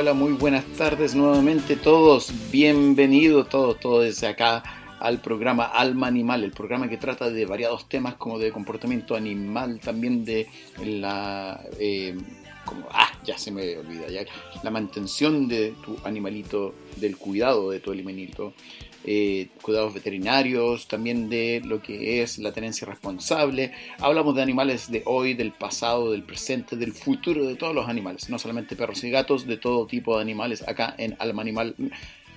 Hola, muy buenas tardes nuevamente todos, bienvenidos todos, todos desde acá al programa Alma Animal, el programa que trata de variados temas como de comportamiento animal, también de la... Eh, como, ah, ya se me olvida, ya, la mantención de tu animalito, del cuidado de tu animalito, eh, cuidados veterinarios, también de lo que es la tenencia responsable. Hablamos de animales de hoy, del pasado, del presente, del futuro de todos los animales, no solamente perros y gatos, de todo tipo de animales acá en Alma Animal.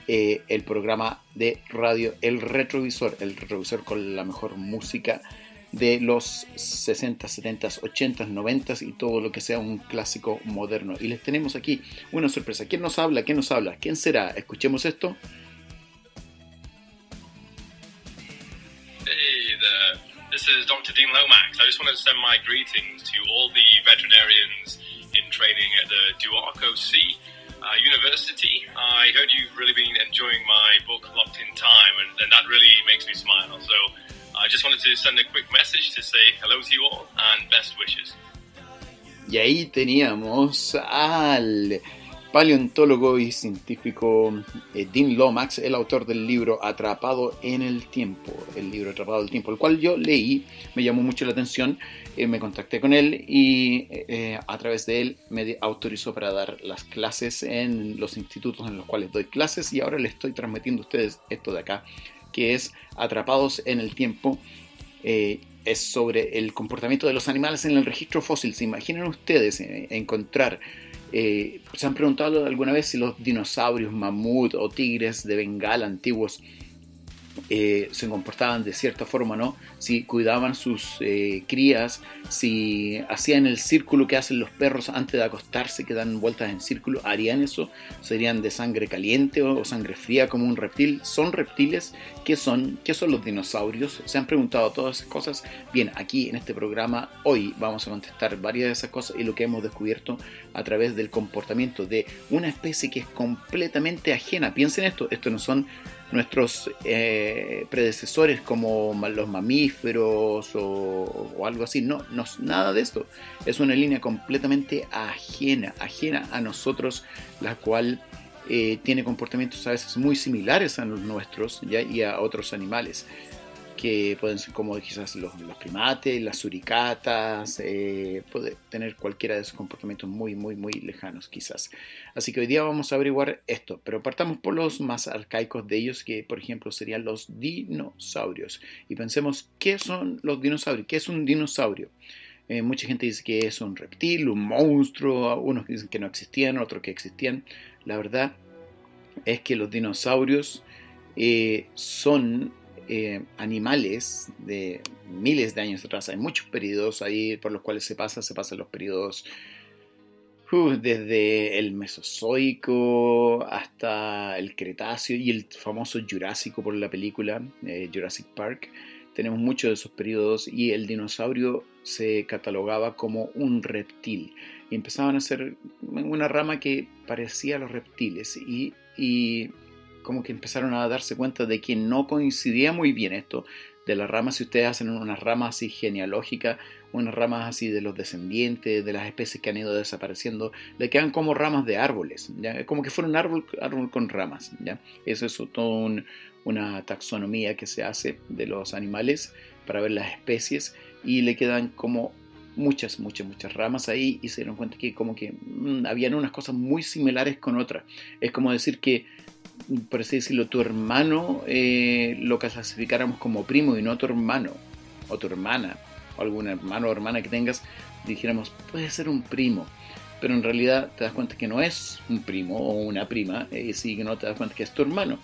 Eh, el programa de radio El Retrovisor, el retrovisor con la mejor música de los 60, 70, 80, 90 y todo lo que sea un clásico moderno. Y les tenemos aquí una sorpresa. ¿Quién nos habla? ¿Quién nos habla? ¿Quién será? Escuchemos esto. Dr. Dean Lomax. I just wanted to send my greetings to all the veterinarians in training at the Duarco C uh, University. I heard you've really been enjoying my book Locked in Time, and, and that really makes me smile. So I just wanted to send a quick message to say hello to you all and best wishes. Y ahí teníamos al paleontólogo y científico eh, Dean Lomax, el autor del libro Atrapado en el Tiempo, el libro Atrapado en el Tiempo, el cual yo leí, me llamó mucho la atención, eh, me contacté con él y eh, a través de él me autorizó para dar las clases en los institutos en los cuales doy clases y ahora le estoy transmitiendo a ustedes esto de acá, que es Atrapados en el Tiempo. es sobre el comportamiento de los animales en el registro fósil. ¿Se imaginan ustedes encontrar eh, ¿Se han preguntado alguna vez si los dinosaurios, mamut o tigres de Bengala antiguos eh, se comportaban de cierta forma, ¿no? Si cuidaban sus eh, crías, si hacían el círculo que hacen los perros antes de acostarse, que dan vueltas en círculo, ¿harían eso? ¿Serían de sangre caliente o sangre fría como un reptil? ¿Son reptiles? ¿Qué son? ¿Qué son los dinosaurios? ¿Se han preguntado todas esas cosas? Bien, aquí en este programa hoy vamos a contestar varias de esas cosas y lo que hemos descubierto a través del comportamiento de una especie que es completamente ajena. Piensen esto, esto no son nuestros eh, predecesores como los mamíferos o, algo así. No, no, nada de esto. Es una línea completamente ajena, ajena a nosotros, la cual eh, tiene comportamientos a veces muy similares a los nuestros ¿ya? y a otros animales que pueden ser como quizás los, primates, las suricatas, eh, puede tener cualquiera de esos comportamientos muy, muy, muy lejanos quizás. Así que hoy día vamos a averiguar esto, pero partamos por los más arcaicos de ellos, que por ejemplo serían los dinosaurios. Y pensemos, ¿qué son los dinosaurios? ¿Qué es un dinosaurio? Eh, mucha gente dice que es un reptil, un monstruo, unos dicen que no existían, otros que existían. La verdad es que los dinosaurios eh, son eh, animales de miles de años atrás. Hay muchos periodos ahí por los cuales se pasa, se pasan los periodos uh, desde el Mesozoico hasta el Cretáceo y el famoso Jurásico por la película eh, Jurassic Park. Tenemos muchos de esos periodos y el dinosaurio se catalogaba como un reptil. Y empezaban a ser una rama que parecía a los reptiles y, y como que empezaron a darse cuenta de que no coincidía muy bien esto de las ramas, si ustedes hacen unas ramas así genealógicas, unas ramas así de los descendientes, de las especies que han ido desapareciendo, le quedan como ramas de árboles, como que fuera un árbol, árbol con ramas. ¿ya? Eso es toda una taxonomía que se hace de los animales para ver las especies y le quedan como muchas, muchas, muchas ramas ahí y se dieron cuenta que como que mm, habían unas cosas muy similares con otras. Es como decir que por así decirlo, tu hermano eh, lo clasificáramos como primo y no tu hermano o tu hermana o algún hermano o hermana que tengas, dijéramos, puede ser un primo, pero en realidad te das cuenta que no es un primo o una prima, y eh, sí que no te das cuenta que es tu hermano.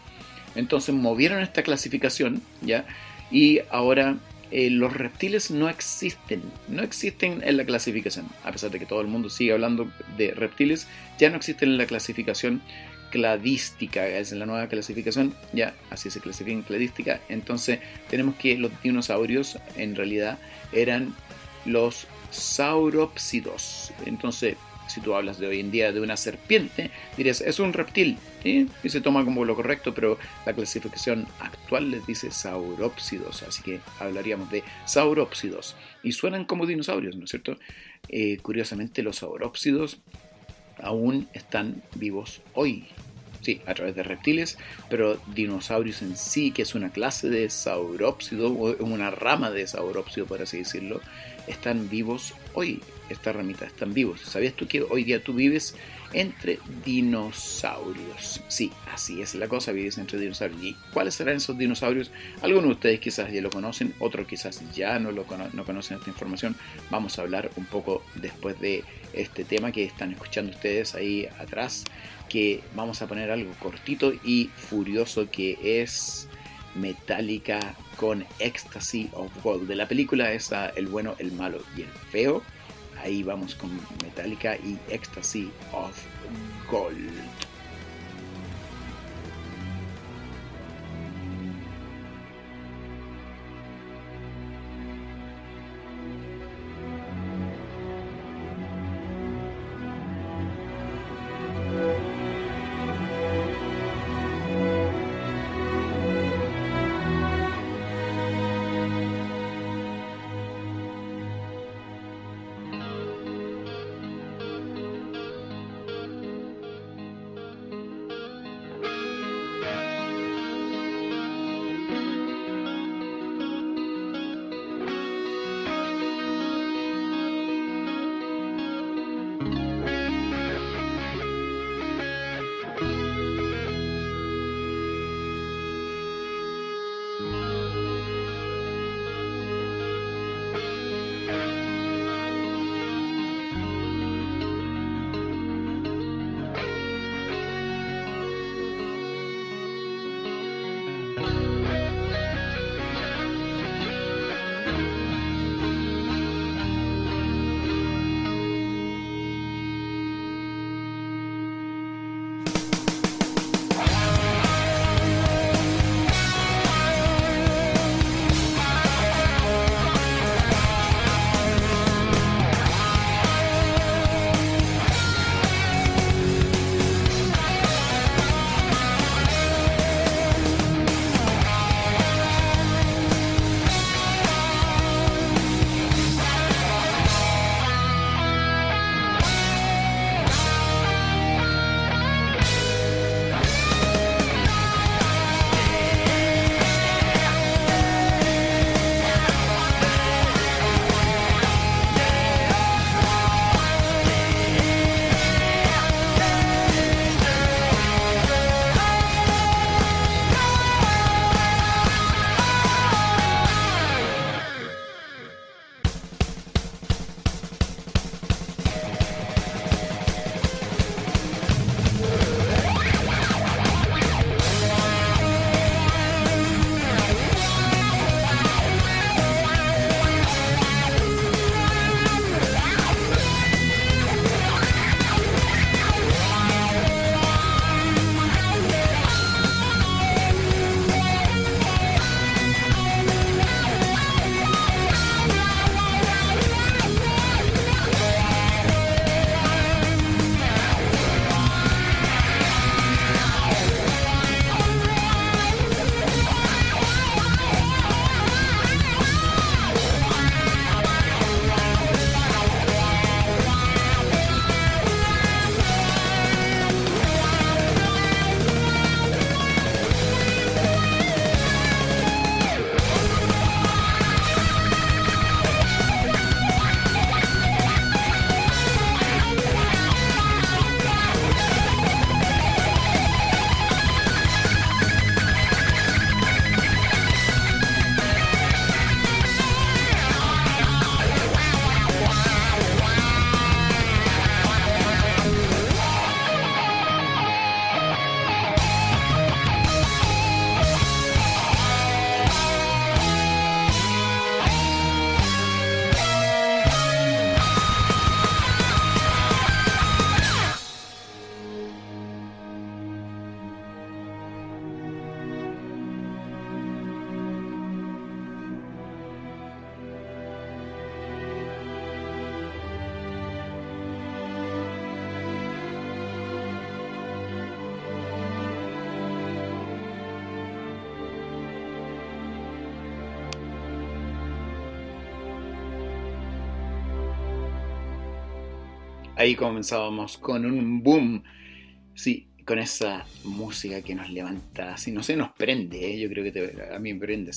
Entonces movieron esta clasificación, ¿ya? Y ahora eh, los reptiles no existen, no existen en la clasificación, a pesar de que todo el mundo sigue hablando de reptiles, ya no existen en la clasificación cladística, es la nueva clasificación, ya así se clasifica en cladística, entonces tenemos que los dinosaurios en realidad eran los saurópsidos, entonces si tú hablas de hoy en día de una serpiente, dirías, es un reptil, y se toma como lo correcto, pero la clasificación actual les dice saurópsidos, así que hablaríamos de saurópsidos, y suenan como dinosaurios, ¿no es cierto? Eh, curiosamente los saurópsidos aún están vivos hoy. Sí, a través de reptiles, pero dinosaurios en sí, que es una clase de saurópsido, o una rama de saurópsido, por así decirlo, están vivos hoy. Estas ramitas están vivos. ¿Sabías tú que hoy día tú vives entre dinosaurios? Sí, así es la cosa, vives entre dinosaurios. ¿Y cuáles serán esos dinosaurios? Algunos de ustedes quizás ya lo conocen, otros quizás ya no, lo no conocen esta información. Vamos a hablar un poco después de este tema que están escuchando ustedes ahí atrás, que vamos a poner algo cortito y furioso que es Metallica con Ecstasy of Gold. De la película esa, El bueno, el malo y el feo. Ahí vamos con Metallica y Ecstasy of Gold. Ahí comenzábamos con un boom. Sí, con esa música que nos levanta, así, no sé, nos prende, ¿eh? yo creo que a mí me prende.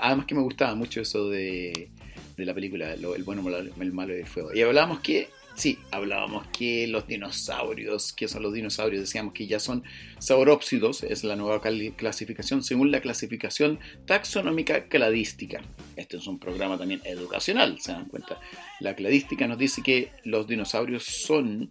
además que me gustaba mucho eso de, de la película, El bueno, el malo y el fuego. Y hablábamos que Sí, hablábamos que los dinosaurios, que son los dinosaurios, decíamos que ya son saurópsidos, es la nueva clasificación según la clasificación taxonómica cladística. Este es un programa también educacional, se dan cuenta. La cladística nos dice que los dinosaurios son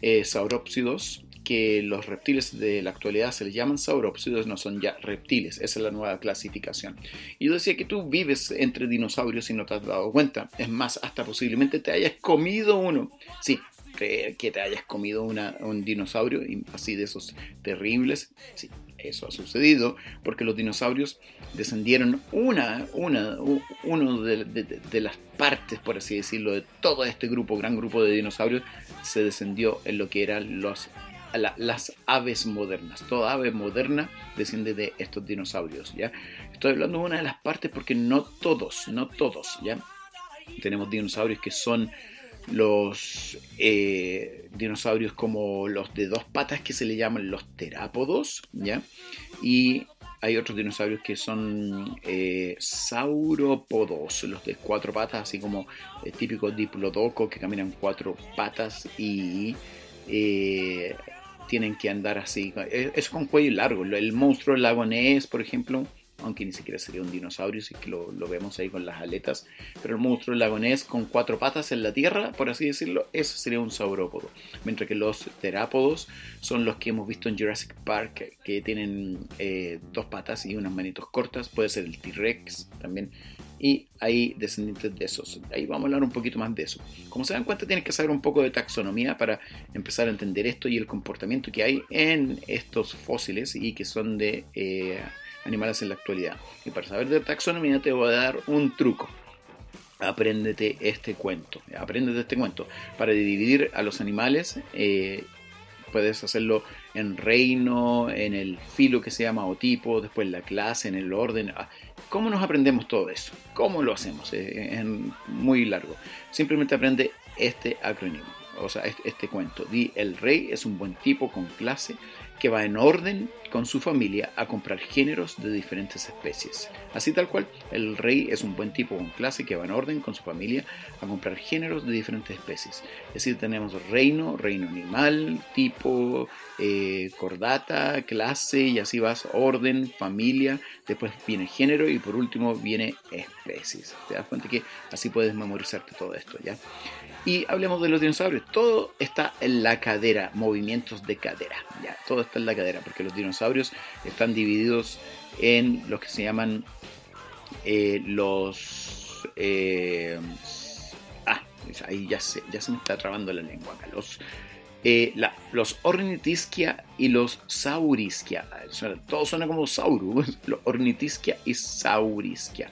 eh, saurópsidos que los reptiles de la actualidad se les llaman saurópsidos, no son ya reptiles. Esa es la nueva clasificación. Y yo decía que tú vives entre dinosaurios y no te has dado cuenta. Es más, hasta posiblemente te hayas comido uno. Sí, creer que te hayas comido un dinosaurio, así de esos terribles. Sí, eso ha sucedido porque los dinosaurios descendieron una, una, uno de, de, las partes, por así decirlo, de todo este grupo, gran grupo de dinosaurios, se descendió en lo que eran los las aves modernas. Toda ave moderna desciende de estos dinosaurios, ¿ya? Estoy hablando de una de las partes porque no todos, no todos, ¿ya? Tenemos dinosaurios que son los eh, dinosaurios como los de dos patas que se le llaman los terápodos, ¿ya? Y hay otros dinosaurios que son eh, sauropodos, los de cuatro patas, así como el típico diplodoco que caminan cuatro patas y eh, tienen que andar así. Es con cuello largo. El monstruo lagonés, por ejemplo, aunque ni siquiera sería un dinosaurio, si que lo, vemos ahí con las aletas, pero el monstruo lagonés con cuatro patas en la tierra, por así decirlo, eso sería un saurópodo. Mientras que los terápodos son los que hemos visto en Jurassic Park, que tienen eh, dos patas y unas manitos cortas, puede ser el T-Rex también, y hay descendientes de esos. Ahí vamos a hablar un poquito más de eso. Como se dan cuenta, tienes que saber un poco de taxonomía para empezar a entender esto y el comportamiento que hay en estos fósiles y que son de eh, animales en la actualidad. Y para saber de taxonomía te voy a dar un truco. Apréndete este cuento. Apréndete este cuento. Para dividir a los animales, eh, puedes hacerlo en reino, en el filo que se llama o tipo, después la clase, en el orden. ¿Cómo nos aprendemos todo eso? ¿Cómo lo hacemos? Es muy largo. Simplemente aprende este acrónimo, o sea, este, este cuento. Di, el rey es un buen tipo con clase que va en orden con su familia a comprar géneros de diferentes especies. Así tal cual, el rey es un buen tipo con clase que va en orden con su familia a comprar géneros de diferentes especies. Es decir, tenemos reino, reino animal, tipo, eh, cordata, clase y así vas, orden, familia, después viene género y por último viene especies. Te das cuenta que así puedes memorizarte todo esto, ¿ya? Y hablemos de los dinosaurios. Todo está en la cadera, movimientos de cadera. Ya, todo está en la cadera, porque los dinosaurios están divididos en los que se llaman eh, los. Eh, ah, ahí ya se, ya se me está trabando la lengua acá. Los, eh, los ornitisquia y los saurisquia. Todo suena como saurus. Los ornitisquia y saurisquia.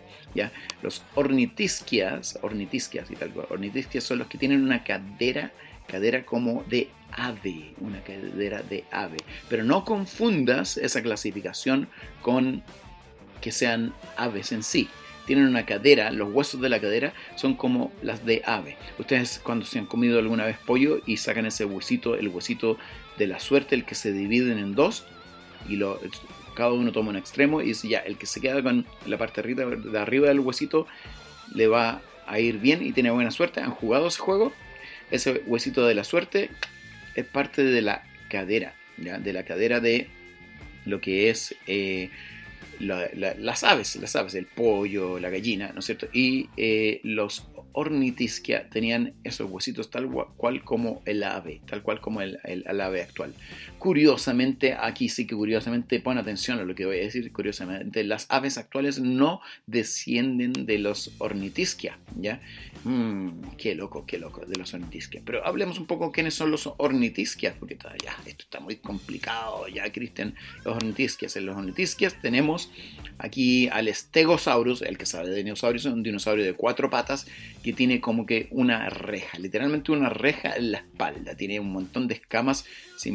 Los ornitisquias, ornitisquias y tal cual, ornitisquias son los que tienen una cadera, cadera como de ave, una cadera de ave. Pero no confundas esa clasificación con que sean aves en sí. Tienen una cadera, los huesos de la cadera son como las de ave. Ustedes cuando se han comido alguna vez pollo y sacan ese huesito, el huesito de la suerte, el que se dividen en dos, y lo, cada uno toma un extremo y dice ya, el que se queda con la parte de arriba del huesito le va a ir bien y tiene buena suerte. Han jugado ese juego. Ese huesito de la suerte es parte de la cadera, ¿ya? de la cadera de lo que es eh, las aves, las aves, el pollo, la gallina, ¿no es cierto? Y eh, los ornitisquia tenían esos huesitos tal cual como el ave, tal cual como el, ave actual. Curiosamente, aquí sí que curiosamente, pon atención a lo que voy a decir, curiosamente, las aves actuales no descienden de los ornitisquia, ¿ya? Mm, qué loco, qué loco, de los ornitisquia. Pero hablemos un poco quiénes son los ornitisquias, porque todavía esto está muy complicado, ya, Cristian, los ornitisquias. En los ornitisquias tenemos aquí al Stegosaurus, el que sabe de dinosaurios, un dinosaurio de cuatro patas que tiene como que una reja, literalmente una reja en la espalda. Tiene un montón de escamas,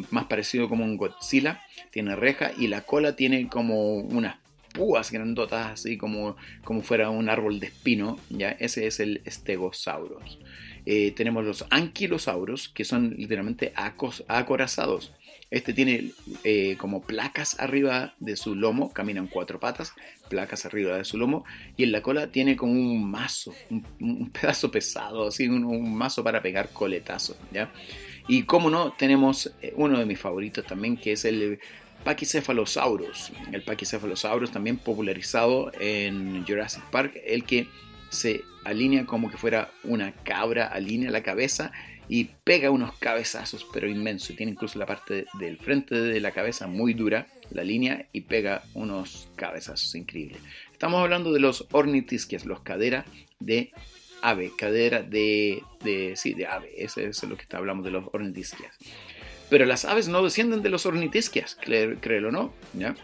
más parecido como un Godzilla. Tiene reja y la cola tiene como unas púas grandotas, así como, como fuera un árbol de espino. ¿ya? Ese es el Stegosaurus. Eh, tenemos los anquilosauros, que son literalmente acorazados. Este tiene eh, como placas arriba de su lomo, caminan cuatro patas, placas arriba de su lomo, y en la cola tiene como un mazo, un, pedazo pesado, así, un, mazo para pegar coletazos, ¿ya? Y como no, tenemos eh, uno de mis favoritos también, que es el Pachycephalosaurus. El Pachycephalosaurus también popularizado en Jurassic Park, el que se alinea como que fuera una cabra, alinea la cabeza y pega unos cabezazos, pero inmenso. Tiene incluso la parte del frente de la cabeza muy dura, la línea, y pega unos cabezazos increíbles. Estamos hablando de los ornitisquias, los cadera de ave, cadera de, de sí, de ave. Ese es lo que está hablando de los ornitisquias. Pero las aves no descienden de los ornitisquias, créelo o no, ¿ya?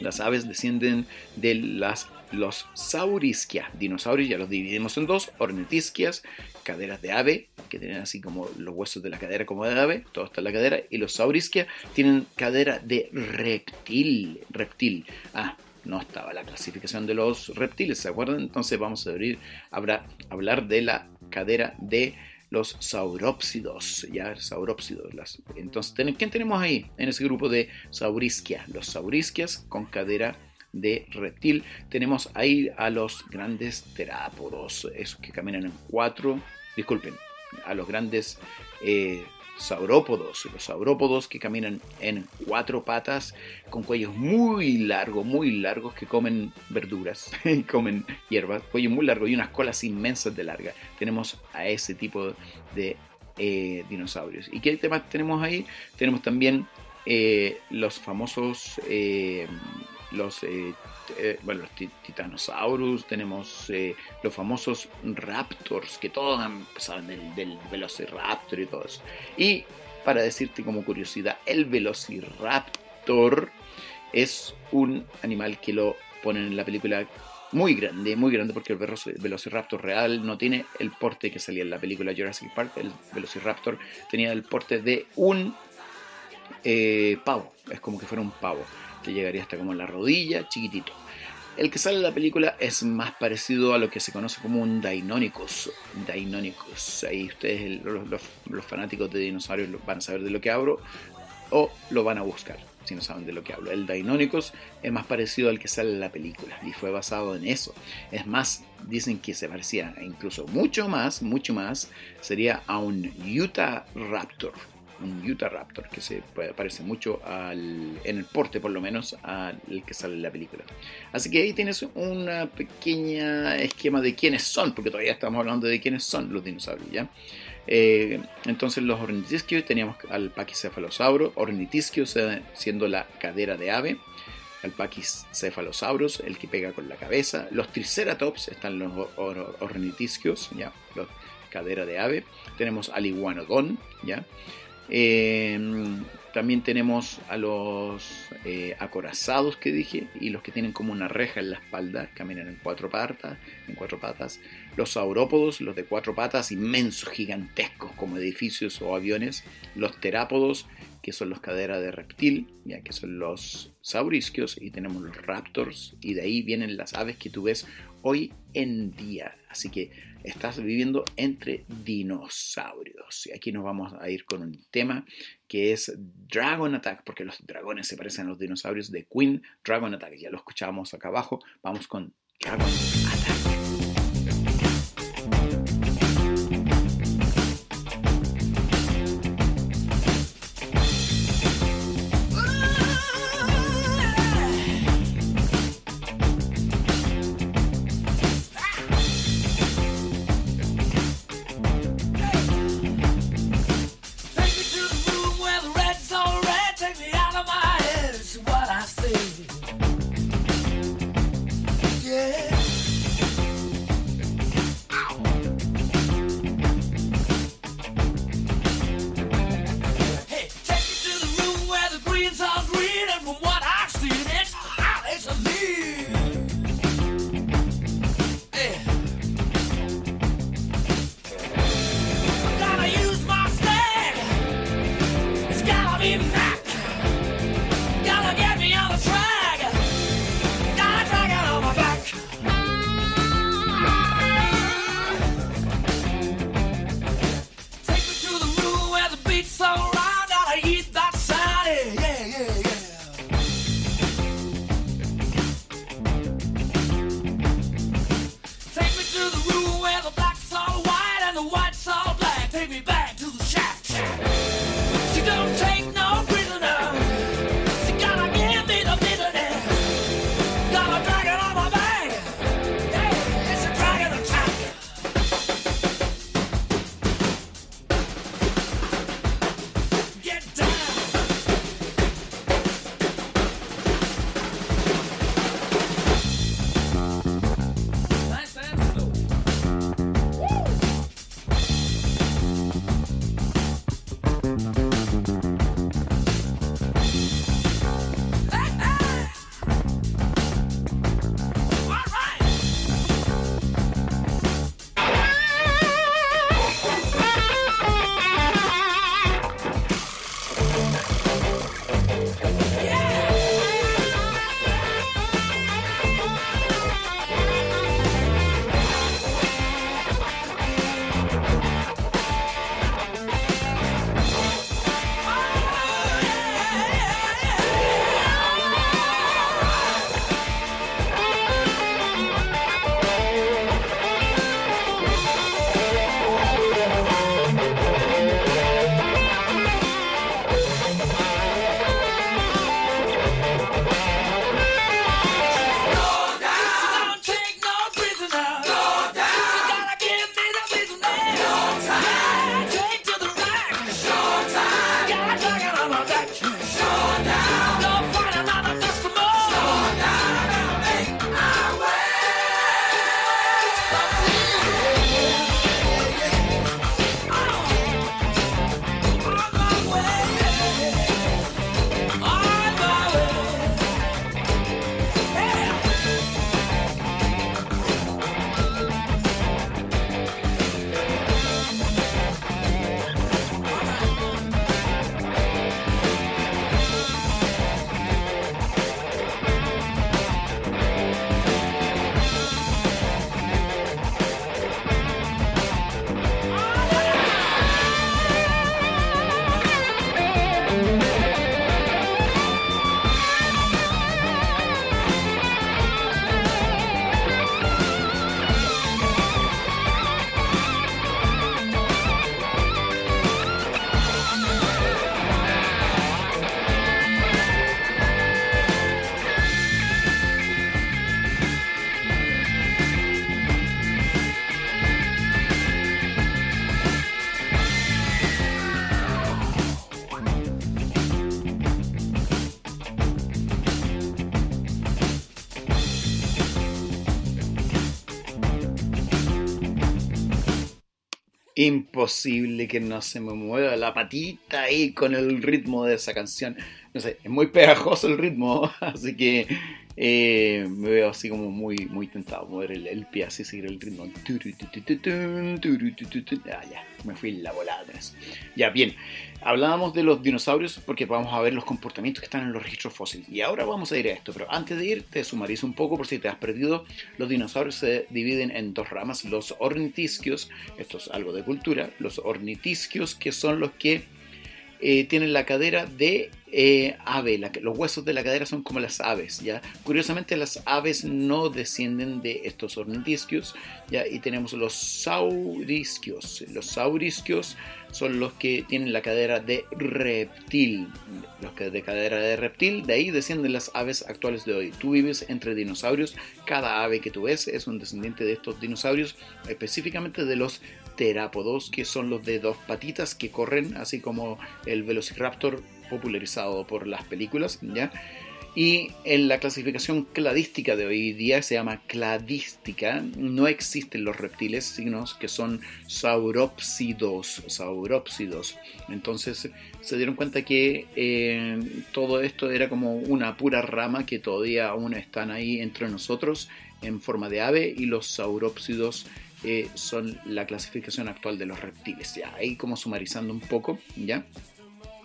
Las aves descienden de las, los saurisquia, dinosaurios, ya los dividimos en dos, ornitisquias, caderas de ave, que tienen así como los huesos de la cadera como de ave, todo está en la cadera, y los saurisquia tienen cadera de reptil, reptil. Ah, no estaba la clasificación de los reptiles, ¿se acuerdan? Entonces vamos a abrir, habrá, hablar de la cadera de los saurópsidos, ya saurópsidos. Las, entonces, ¿quién tenemos ahí en ese grupo de saurisquia? Los saurisquias con cadera de reptil. Tenemos ahí a los grandes terápodos, esos que caminan en cuatro, disculpen, a los grandes eh, saurópodos, los saurópodos que caminan en cuatro patas con cuellos muy largos, muy largos que comen verduras comen hierbas, cuello muy largo y unas colas inmensas de larga. Tenemos a ese tipo de eh, dinosaurios. ¿Y qué temas tenemos ahí? Tenemos también eh, los famosos los, eh, eh, bueno, los titanosaurus, tenemos eh, los famosos raptors, que todos saben del, del, velociraptor y todo eso. Y para decirte como curiosidad, el velociraptor es un animal que lo ponen en la película muy grande, muy grande, porque el velociraptor real no tiene el porte que salía en la película Jurassic Park. El velociraptor tenía el porte de un pavo, es como que fuera un pavo llegaría hasta como la rodilla, chiquitito. El que sale en la película es más parecido a lo que se conoce como un Deinonychus. Deinonychus. Ahí ustedes, los, fanáticos de dinosaurios, van a saber de lo que hablo o lo van a buscar si no saben de lo que hablo. El Deinonychus es más parecido al que sale en la película y fue basado en eso. Es más, dicen que se parecía incluso mucho más, mucho más, sería a un Utah Raptor un Utah Raptor que se parece mucho al, en el porte por lo menos al que sale en la película. Así que ahí tienes una pequeña esquema de quiénes son, porque todavía estamos hablando de quiénes son los dinosaurios, ¿ya? Eh, entonces los ornitisquios teníamos al Pachycephalosaurus, ornitisquios siendo la cadera de ave, al Pachycephalosaurus, el que pega con la cabeza, los Triceratops están los ornitisquios, ya, los cadera de ave, tenemos al Iguanodon, ya, eh, también tenemos a los eh, acorazados que dije y los que tienen como una reja en la espalda, caminan en cuatro patas, en cuatro patas. Los saurópodos, los de cuatro patas, inmensos, gigantescos como edificios o aviones. Los terápodos, que son los caderas de reptil, ya que son los saurisquios, y tenemos los raptors, y de ahí vienen las aves que tú ves hoy en día. Así que estás viviendo entre dinosaurios. Y aquí nos vamos a ir con un tema que es Dragon Attack, porque los dragones se parecen a los dinosaurios de Queen. Dragon Attack, ya lo escuchábamos acá abajo. Vamos con Dragon Attack. Imposible que no se me mueva la patita ahí con el ritmo de esa canción. No sé, es muy pegajoso el ritmo, así que eh, me veo así como muy, muy tentado mover el, pie así, seguir el ritmo. Ah, ya, me fui la volada. Ya, bien. Hablábamos de los dinosaurios porque vamos a ver los comportamientos que están en los registros fósiles. Y ahora vamos a ir a esto, pero antes de ir te sumarizo un poco por si te has perdido. Los dinosaurios se dividen en dos ramas. Los ornitisquios, esto es algo de cultura, los ornitisquios que son los que eh, tienen la cadera de eh, ave, los huesos de la cadera son como las aves. Curiosamente las aves no descienden de estos ornitisquios. Y tenemos los saurisquios. Los saurisquios son los que tienen la cadera de reptil, los que de cadera de reptil, de ahí descienden las aves actuales de hoy. Tú vives entre dinosaurios, cada ave que tú ves es un descendiente de estos dinosaurios, específicamente de los terápodos, que son los de dos patitas que corren, así como el velociraptor popularizado por las películas, ¿ya? Y en la clasificación cladística de hoy día se llama cladística, no existen los reptiles, sino que son saurópsidos, saurópsidos. Entonces se dieron cuenta que eh, todo esto era como una pura rama que todavía aún están ahí entre nosotros en forma de ave y los saurópsidos eh, son la clasificación actual de los reptiles. Ya ahí como sumarizando un poco, ¿ya?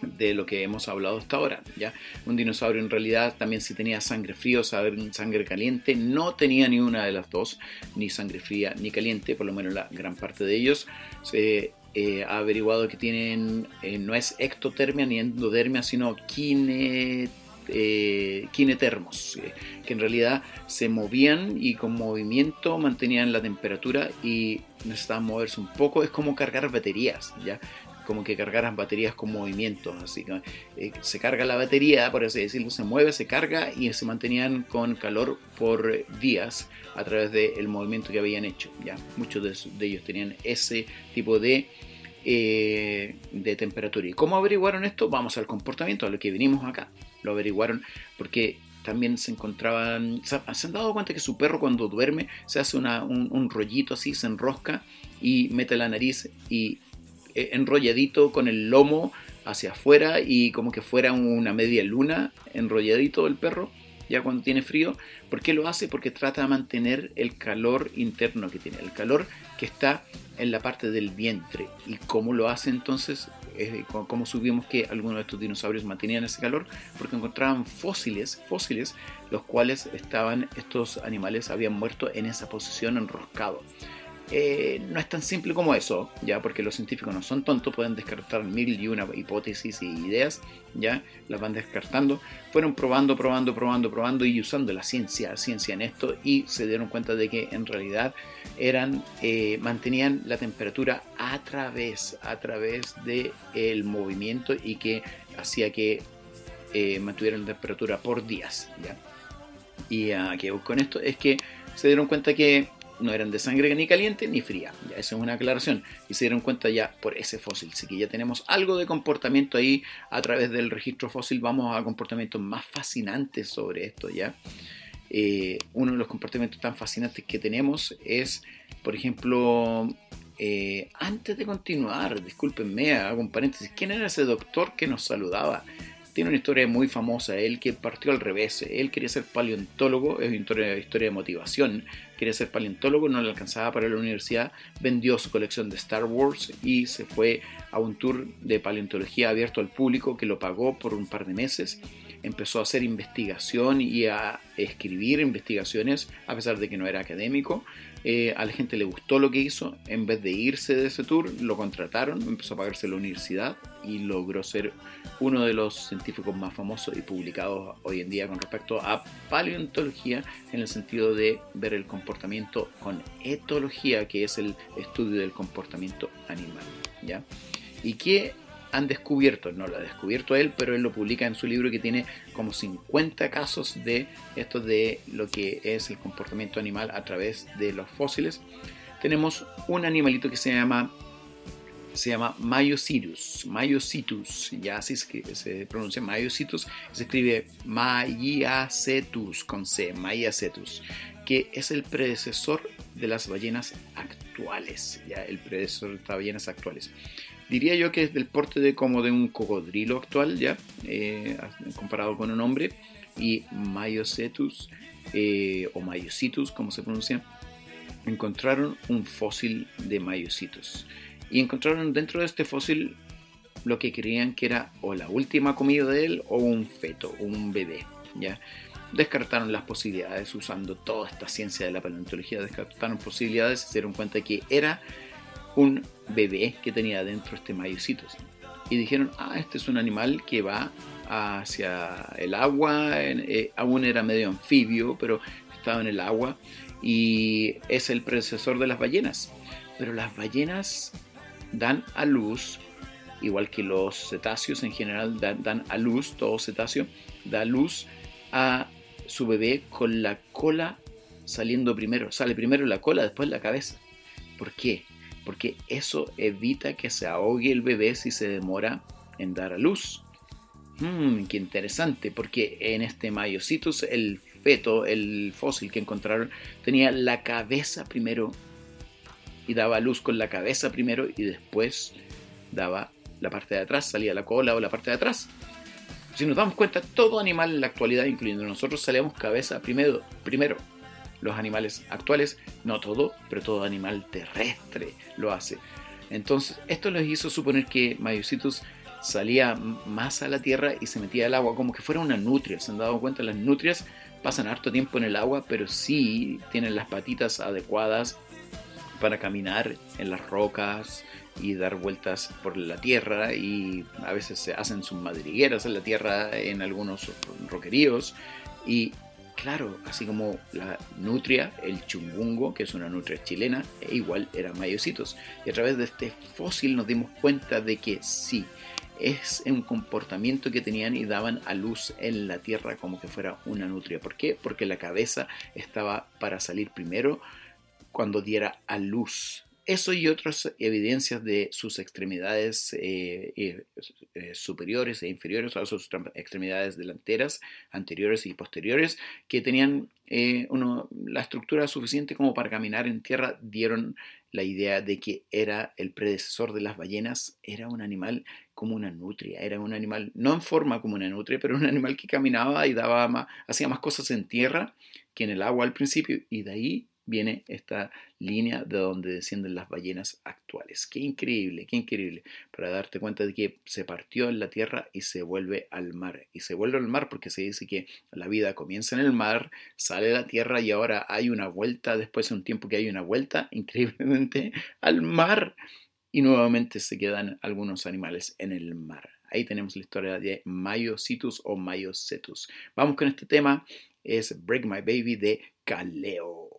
De lo que hemos hablado hasta ahora. ¿ya? Un dinosaurio en realidad también si tenía sangre fría o sangre caliente, no tenía ni una de las dos, ni sangre fría ni caliente, por lo menos la gran parte de ellos. Se eh, ha averiguado que tienen, eh, no es ectotermia ni endodermia, sino kine, eh, kinetermos, que en realidad se movían y con movimiento mantenían la temperatura y necesitaban moverse un poco. Es como cargar baterías, ¿ya? Como que cargaran baterías con movimiento. Así que eh, se carga la batería, por así decirlo, se mueve, se carga y se mantenían con calor por días a través del movimiento que habían hecho. Ya muchos de, ellos tenían ese tipo de eh, de temperatura. ¿Y cómo averiguaron esto? Vamos al comportamiento, a lo que venimos acá. Lo averiguaron porque también se encontraban, se, han dado cuenta que su perro cuando duerme se hace un, un, rollito así, se enrosca y mete la nariz y enrolladito con el lomo hacia afuera y como que fuera una media luna enrolladito el perro ya cuando tiene frío. ¿Por qué lo hace? Porque trata de mantener el calor interno que tiene, el calor que está en la parte del vientre. ¿Y cómo lo hace entonces? Eh, ¿Cómo subimos que algunos de estos dinosaurios mantenían ese calor? Porque encontraban fósiles, fósiles, los cuales estaban, estos animales habían muerto en esa posición enroscado. Eh, no es tan simple como eso, ya porque los científicos no son tontos, pueden descartar mil y una hipótesis y ideas, ya las van descartando. Fueron probando, probando, probando, probando y usando la ciencia, ciencia en esto y se dieron cuenta de que en realidad eran eh, mantenían la temperatura a través a través de el movimiento y que hacía que eh, mantuvieran la temperatura por días, ya. Y aquí con esto es que se dieron cuenta que no eran de sangre ni caliente ni fría. Ya, esa es una aclaración. Y se dieron cuenta ya por ese fósil. Así que ya tenemos algo de comportamiento ahí a través del registro fósil. Vamos a comportamientos más fascinantes sobre esto ya. Eh, uno de los comportamientos tan fascinantes que tenemos es, por ejemplo, eh, antes de continuar, discúlpenme, hago un paréntesis, ¿quién era ese doctor que nos saludaba? Tiene una historia muy famosa, él que partió al revés, él quería ser paleontólogo, es una historia, historia de motivación, quería ser paleontólogo, no le alcanzaba para la universidad, vendió su colección de Star Wars y se fue a un tour de paleontología abierto al público que lo pagó por un par de meses empezó a hacer investigación y a escribir investigaciones, a pesar de que no era académico. Eh, a la gente le gustó lo que hizo, en vez de irse de ese tour, lo contrataron, empezó a pagarse la universidad y logró ser uno de los científicos más famosos y publicados hoy en día con respecto a paleontología en el sentido de ver el comportamiento con etología, que es el estudio del comportamiento animal. ¿ya? ¿Y han descubierto, no lo ha descubierto él, pero él lo publica en su libro que tiene como 50 casos de esto de lo que es el comportamiento animal a través de los fósiles. Tenemos un animalito que se llama se llama Mayocitus, Mayocitus, ya así es que se pronuncia Mayocitus, se escribe Mayacetus con C, Mayacetus, que es el predecesor de las ballenas actuales ya el predecesor de estas ballenas actuales. Diría yo que es del porte de como de un cocodrilo actual, ya, eh, comparado con un hombre, y Myocetus, eh, o Myositus, como se pronuncia, encontraron un fósil de Myositus. Y encontraron dentro de este fósil lo que creían que era o la última comida de él o un feto, un bebé, ¿ya? descartaron las posibilidades usando toda esta ciencia de la paleontología, descartaron posibilidades se dieron cuenta que era un bebé que tenía dentro este mayocitos. Y dijeron, ah, este es un animal que va hacia el agua, eh, aún era medio anfibio, pero estaba en el agua y es el predecesor de las ballenas. Pero las ballenas dan a luz, igual que los cetáceos en general dan, dan a luz, todo cetáceo da luz a su bebé con la cola saliendo primero. Sale primero la cola, después la cabeza. ¿Por qué? Porque eso evita que se ahogue el bebé si se demora en dar a luz. Mmm, qué interesante, porque en este Mayocitus el feto, el fósil que encontraron, tenía la cabeza primero y daba luz con la cabeza primero y después daba la parte de atrás, salía la cola o la parte de atrás. Si nos damos cuenta, todo animal en la actualidad, incluyendo nosotros, salíamos cabeza primero. primero. Los animales actuales, no todo, pero todo animal terrestre lo hace. Entonces, esto les hizo suponer que Mayocitus salía más a la tierra y se metía al agua como que fuera una nutria. ¿Se han dado cuenta? Las nutrias pasan harto tiempo en el agua, pero sí tienen las patitas adecuadas para caminar en las rocas, y dar vueltas por la tierra y a veces se hacen sus madrigueras en la tierra en algunos roqueríos y claro, así como la nutria, el chungungo, que es una nutria chilena, e igual eran mayocitos. Y a través de este fósil nos dimos cuenta de que sí, es un comportamiento que tenían y daban a luz en la tierra como que fuera una nutria. ¿Por qué? Porque la cabeza estaba para salir primero cuando diera a luz eso y otras evidencias de sus extremidades eh, eh, eh, superiores e inferiores, o sus extremidades delanteras, anteriores y posteriores, que tenían la estructura suficiente como para caminar en tierra, dieron la idea de que era el predecesor de las ballenas, era un animal como una nutria, era un animal, no en forma como una nutria, pero un animal que caminaba y daba hacía más cosas en tierra que en el agua al principio, y de ahí viene esta línea de donde descienden las ballenas actuales. Qué increíble, qué increíble, para darte cuenta de que se partió en la tierra y se vuelve al mar. Y se vuelve al mar porque se dice que la vida comienza en el mar, sale la tierra y ahora hay una vuelta, después de un tiempo que hay una vuelta, increíblemente, al mar. Y nuevamente se quedan algunos animales en el mar. Ahí tenemos la historia de Mayocitus o Mayocetus. Vamos con este tema, es Break My Baby de Caleo.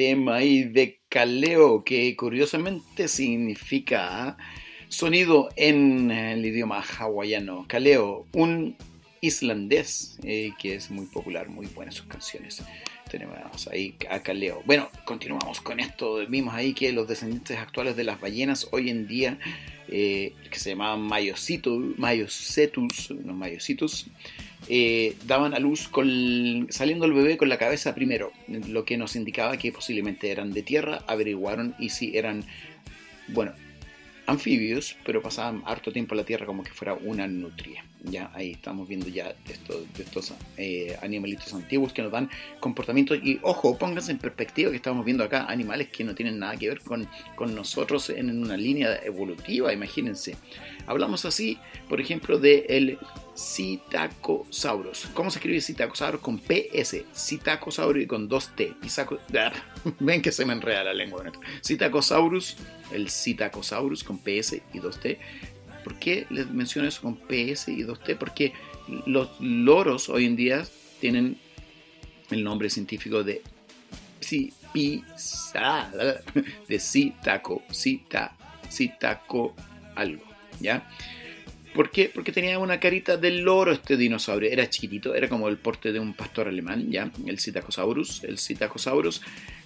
Tema ahí de caleo, que curiosamente significa sonido en el idioma hawaiano. Caleo, un islandés eh, que es muy popular, muy buenas sus canciones. Tenemos ahí a Caleo. Bueno, continuamos con esto. Vimos ahí que los descendientes actuales de las ballenas hoy en día, eh, que se llamaban Mayocetus, los eh, daban a luz con, saliendo el bebé con la cabeza primero, lo que nos indicaba que posiblemente eran de tierra, averiguaron y si eran, bueno, anfibios, pero pasaban harto tiempo en la tierra como que fuera una nutria. Ya ahí estamos viendo ya estos, estos eh, animalitos antiguos que nos dan comportamientos. Y ojo, pónganse en perspectiva que estamos viendo acá animales que no tienen nada que ver con, con nosotros en una línea evolutiva, imagínense. Hablamos así, por ejemplo, de el Citacosaurus. ¿Cómo se escribe Citacosaurus? Con PS. Citacosaurus y con dos T. Ven que se me enreda la lengua. Citacosaurus, el Citacosaurus con PS y dos T. ¿Por qué les menciono eso con PS y 2T? Porque los loros hoy en día tienen el nombre científico de de citaco, cita, citaco algo, ¿ya? ¿Por qué? Porque tenía una carita de loro este dinosaurio. Era chiquitito, era como el porte de un pastor alemán, ¿ya? El Citacosaurus. El Citacosaurus.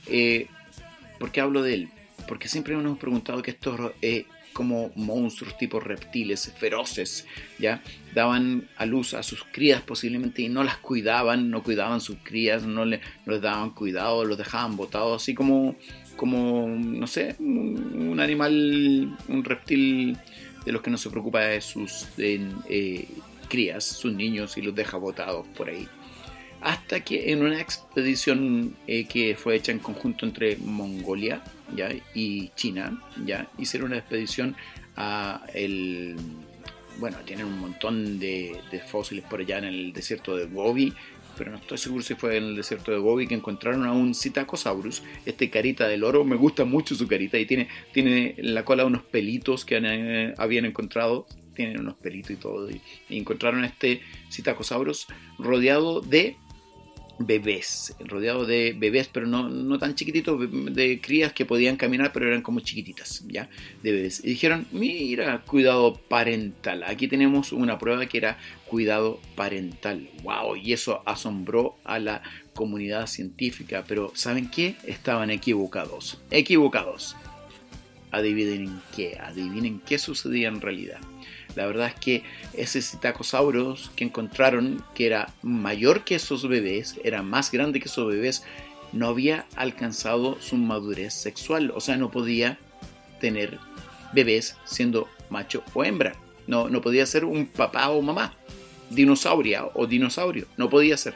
Eh, ¿Por qué hablo de él? Porque siempre nos hemos preguntado que estos eh, como monstruos tipo reptiles feroces, ¿ya? Daban a luz a sus crías posiblemente y no las cuidaban, no cuidaban sus crías, no, le, les daban cuidado, los dejaban botados, así como, como no sé, un, animal, un reptil de los que no se preocupa de sus eh, crías, sus niños y los deja botados por ahí hasta que en una expedición eh, que fue hecha en conjunto entre Mongolia ¿ya? y China, ¿ya? hicieron una expedición a el... Bueno, tienen un montón de, fósiles por allá en el desierto de Gobi, pero no estoy seguro si fue en el desierto de Gobi que encontraron a un Citacosaurus, este carita del oro, me gusta mucho su carita y tiene, tiene en la cola unos pelitos que eh, habían encontrado tienen unos pelitos y todo. Y, y encontraron este Citacosaurus rodeado de bebés, rodeado de bebés, pero no, no tan chiquititos, de crías que podían caminar, pero eran como chiquititas, ¿ya? De bebés. Y dijeron, mira, cuidado parental. Aquí tenemos una prueba que era cuidado parental. ¡Wow! Y eso asombró a la comunidad científica, pero ¿saben qué? Estaban equivocados. Equivocados. Adivinen qué, adivinen qué sucedía en realidad. La verdad es que ese Citacosaurus que encontraron, que era mayor que esos bebés, era más grande que esos bebés, no había alcanzado su madurez sexual. O sea, no podía tener bebés siendo macho o hembra. No, no podía ser un papá o mamá. Dinosauria o dinosaurio. No podía ser.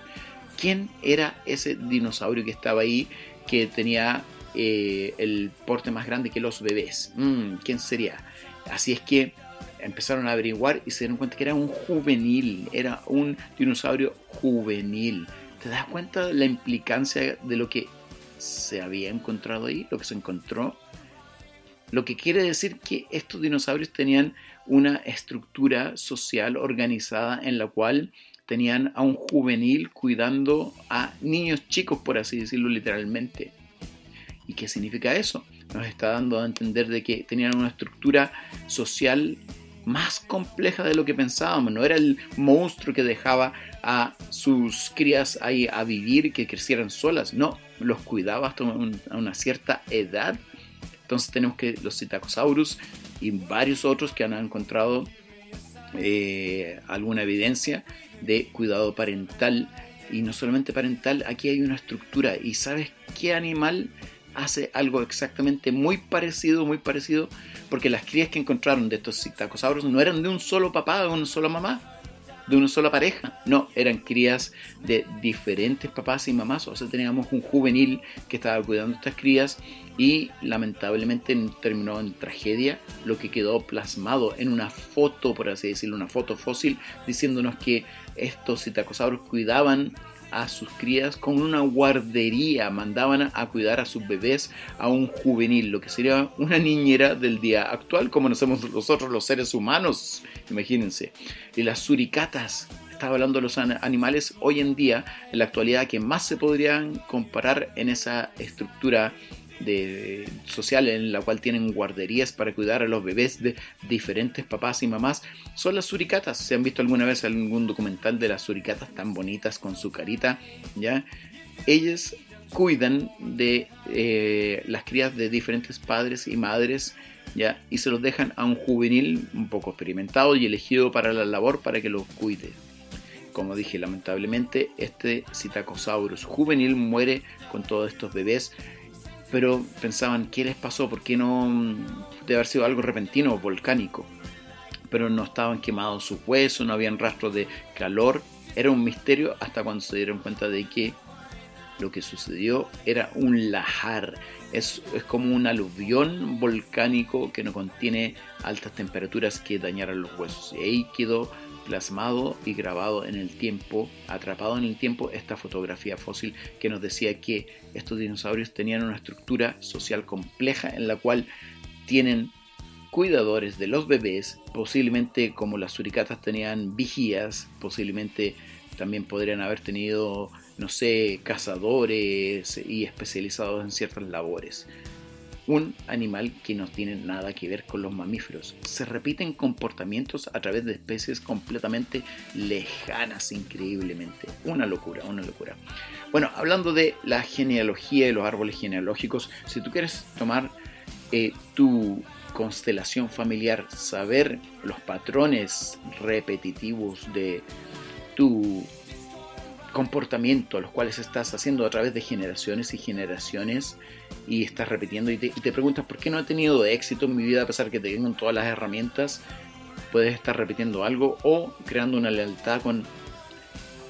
¿Quién era ese dinosaurio que estaba ahí que tenía eh, el porte más grande que los bebés? Mm, ¿Quién sería? Así es que empezaron a averiguar y se dieron cuenta que era un juvenil, era un dinosaurio juvenil. ¿Te das cuenta de la implicancia de lo que se había encontrado ahí, lo que se encontró? Lo que quiere decir que estos dinosaurios tenían una estructura social organizada en la cual tenían a un juvenil cuidando a niños chicos, por así decirlo literalmente. ¿Y qué significa eso? Nos está dando a entender de que tenían una estructura social más compleja de lo que pensábamos. No era el monstruo que dejaba a sus crías ahí a vivir que crecieran solas. No, los cuidaba hasta una cierta edad. Entonces tenemos que los Citacosaurus y varios otros que han encontrado eh, alguna evidencia de cuidado parental. Y no solamente parental, aquí hay una estructura. ¿Y sabes qué animal hace algo exactamente muy parecido, muy parecido, porque las crías que encontraron de estos citacosauros no eran de un solo papá, de una sola mamá, de una sola pareja, no, eran crías de diferentes papás y mamás, o sea, teníamos un juvenil que estaba cuidando estas crías y lamentablemente terminó en tragedia, lo que quedó plasmado en una foto, por así decirlo, una foto fósil, diciéndonos que estos citacosauros cuidaban a sus crías con una guardería, mandaban a cuidar a sus bebés a un juvenil, lo que sería una niñera del día actual, como hacemos nosotros los seres humanos, imagínense. Y las suricatas, estaba hablando de los animales hoy en día, en la actualidad, que más se podrían comparar en esa estructura de, social en la cual tienen guarderías para cuidar a los bebés de diferentes papás y mamás son las suricatas. ¿Se han visto alguna vez algún documental de las suricatas tan bonitas con su carita? ¿Ya? Ellas cuidan de eh, las crías de diferentes padres y madres ¿ya? y se los dejan a un juvenil un poco experimentado y elegido para la labor para que los cuide. Como dije, lamentablemente este Citacosaurus juvenil muere con todos estos bebés pero pensaban, ¿qué les pasó? ¿Por qué no? Mm, debe haber sido algo repentino volcánico. Pero no estaban quemados sus huesos, no habían rastros de calor. Era un misterio hasta cuando se dieron cuenta de que lo que sucedió era un lajar. Es, es, como un aluvión volcánico que no contiene altas temperaturas que dañaran los huesos. Y ahí quedó plasmado y grabado en el tiempo, atrapado en el tiempo, esta fotografía fósil que nos decía que estos dinosaurios tenían una estructura social compleja en la cual tienen cuidadores de los bebés, posiblemente como las suricatas tenían vigías, posiblemente también podrían haber tenido, no sé, cazadores y especializados en ciertas labores un animal que no tiene nada que ver con los mamíferos. Se repiten comportamientos a través de especies completamente lejanas, increíblemente. Una locura, una locura. Bueno, hablando de la genealogía y los árboles genealógicos, si tú quieres tomar eh, tu constelación familiar, saber los patrones repetitivos de tu comportamiento, los cuales estás haciendo a través de generaciones y generaciones y estás repitiendo y te, preguntas por qué no he tenido éxito en mi vida a pesar de que tengo todas las herramientas, puedes estar repitiendo algo o creando una lealtad con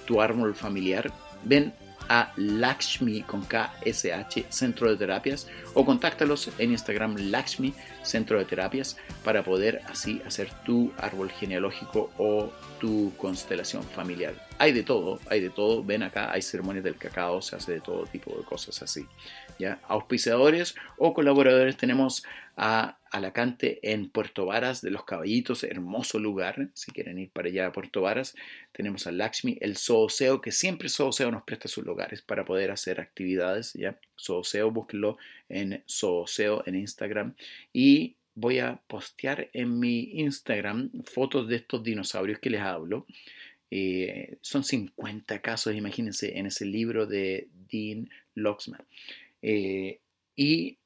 tu árbol familiar. Ven a Lakshmi con KSH Centro de Terapias o contáctalos en Instagram Lakshmi Centro de Terapias para poder así hacer tu árbol genealógico o tu constelación familiar. Hay de todo, hay de todo. Ven acá, hay ceremonias del cacao, se hace de todo tipo de cosas así. ¿ya? Auspiciadores o colaboradores tenemos a Alacante en Puerto Varas de los Caballitos, hermoso lugar, si quieren ir para allá a Puerto Varas. Tenemos a Lakshmi, el Zooseo, que siempre Zooseo nos presta sus lugares para poder hacer actividades, ¿ya? Zooseo, búsquenlo en Zooseo en Instagram. Y voy a postear en mi Instagram fotos de estos dinosaurios que les hablo. Eh, son 50 casos, imagínense, en ese libro de Dean Loxman. Eh, y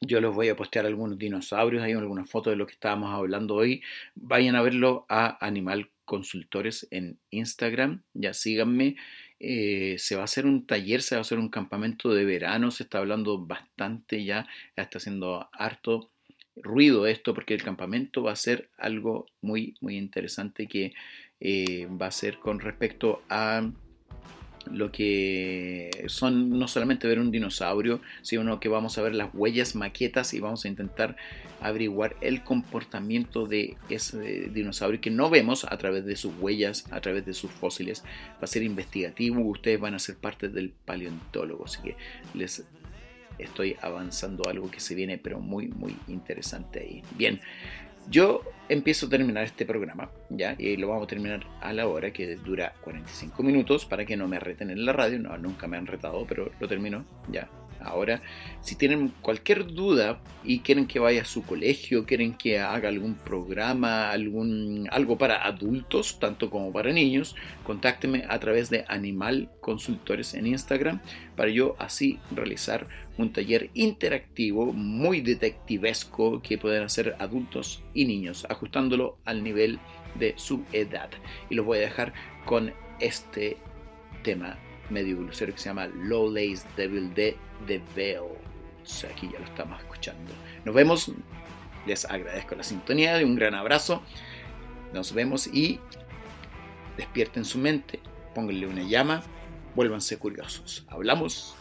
yo les voy a postear algunos dinosaurios, hay algunas fotos de lo que estábamos hablando hoy. Vayan a verlo a Animal Consultores en Instagram, ya síganme. Eh, se va a hacer un taller, se va a hacer un campamento de verano, se está hablando bastante ya, está haciendo harto ruido esto porque el campamento va a ser algo muy muy interesante que eh, va a ser con respecto a lo que son no solamente ver un dinosaurio, sino que vamos a ver las huellas maquetas y vamos a intentar averiguar el comportamiento de ese dinosaurio que no vemos a través de sus huellas, a través de sus fósiles. Va a ser investigativo, ustedes van a ser parte del paleontólogo, así que les estoy avanzando algo que se viene pero muy muy interesante ahí. Bien, yo empiezo a terminar este programa, ¿ya? Y lo vamos a terminar a la hora que dura 45 minutos para que no me reten en la radio. No, nunca me han retado, pero lo termino ya Ahora, si tienen cualquier duda y quieren que vaya a su colegio, quieren que haga algún programa, algún, algo para adultos, tanto como para niños, contáctenme a través de Animal Consultores en Instagram para yo así realizar un taller interactivo muy detectivesco que pueden hacer adultos y niños, ajustándolo al nivel de su edad. Y los voy a dejar con este tema medio grosero que se llama Low Lace Devil de The Veil. aquí ya lo estamos escuchando. Nos vemos. Les agradezco la sintonía. Un gran abrazo. Nos vemos y despierten su mente. Pónganle una llama. Vuélvanse curiosos. Hablamos.